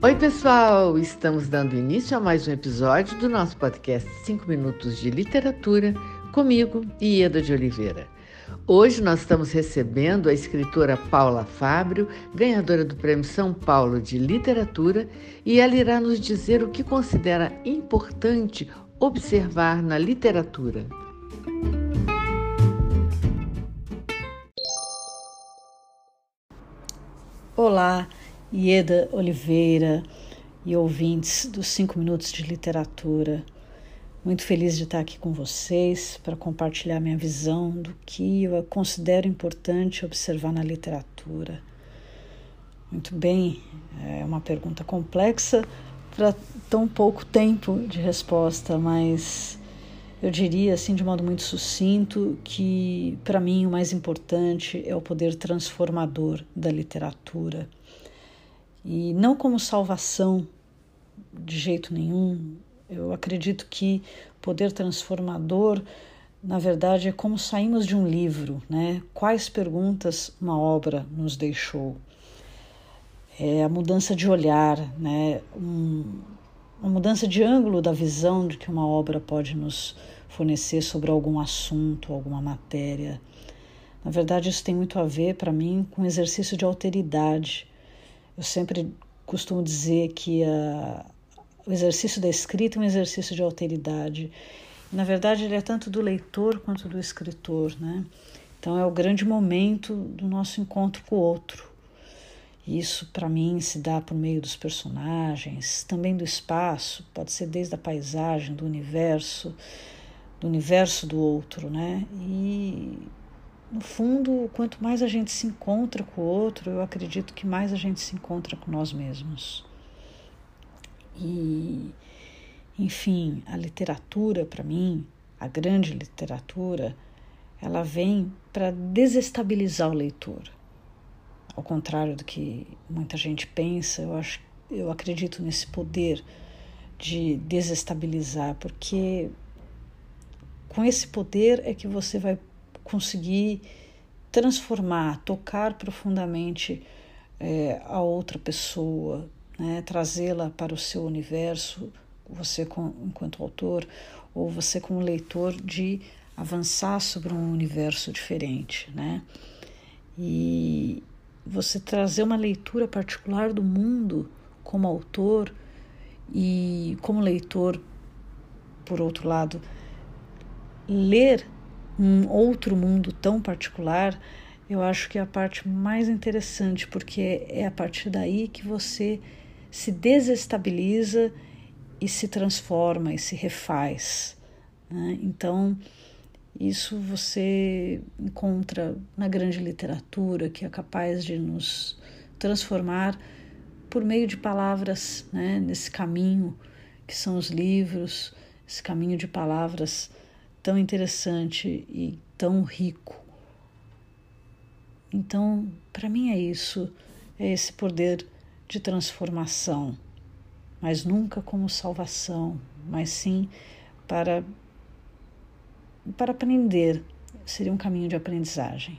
Oi, pessoal! Estamos dando início a mais um episódio do nosso podcast 5 Minutos de Literatura, comigo, Ieda de Oliveira. Hoje nós estamos recebendo a escritora Paula Fábio, ganhadora do Prêmio São Paulo de Literatura, e ela irá nos dizer o que considera importante observar na literatura. Olá, Ieda Oliveira e ouvintes dos 5 Minutos de Literatura. Muito feliz de estar aqui com vocês para compartilhar minha visão do que eu considero importante observar na literatura. Muito bem, é uma pergunta complexa para tão pouco tempo de resposta, mas eu diria assim de modo muito sucinto que para mim o mais importante é o poder transformador da literatura e não como salvação de jeito nenhum. Eu acredito que poder transformador, na verdade, é como saímos de um livro, né? Quais perguntas uma obra nos deixou? É a mudança de olhar, né? Um, uma mudança de ângulo da visão de que uma obra pode nos fornecer sobre algum assunto, alguma matéria. Na verdade, isso tem muito a ver, para mim, com o exercício de alteridade eu sempre costumo dizer que a, o exercício da escrita é um exercício de alteridade. Na verdade, ele é tanto do leitor quanto do escritor, né? Então é o grande momento do nosso encontro com o outro. Isso, para mim, se dá por meio dos personagens, também do espaço, pode ser desde a paisagem, do universo, do universo do outro, né? E no fundo, quanto mais a gente se encontra com o outro, eu acredito que mais a gente se encontra com nós mesmos. E, enfim, a literatura, para mim, a grande literatura, ela vem para desestabilizar o leitor. Ao contrário do que muita gente pensa, eu acho, eu acredito nesse poder de desestabilizar, porque com esse poder é que você vai conseguir transformar, tocar profundamente é, a outra pessoa, né? trazê-la para o seu universo, você com, enquanto autor, ou você como leitor, de avançar sobre um universo diferente, né? E você trazer uma leitura particular do mundo como autor e como leitor, por outro lado, ler um outro mundo tão particular, eu acho que é a parte mais interessante, porque é a partir daí que você se desestabiliza e se transforma e se refaz. Né? Então, isso você encontra na grande literatura, que é capaz de nos transformar por meio de palavras, né? nesse caminho que são os livros, esse caminho de palavras tão interessante e tão rico. Então, para mim é isso, é esse poder de transformação, mas nunca como salvação, mas sim para para aprender, seria um caminho de aprendizagem.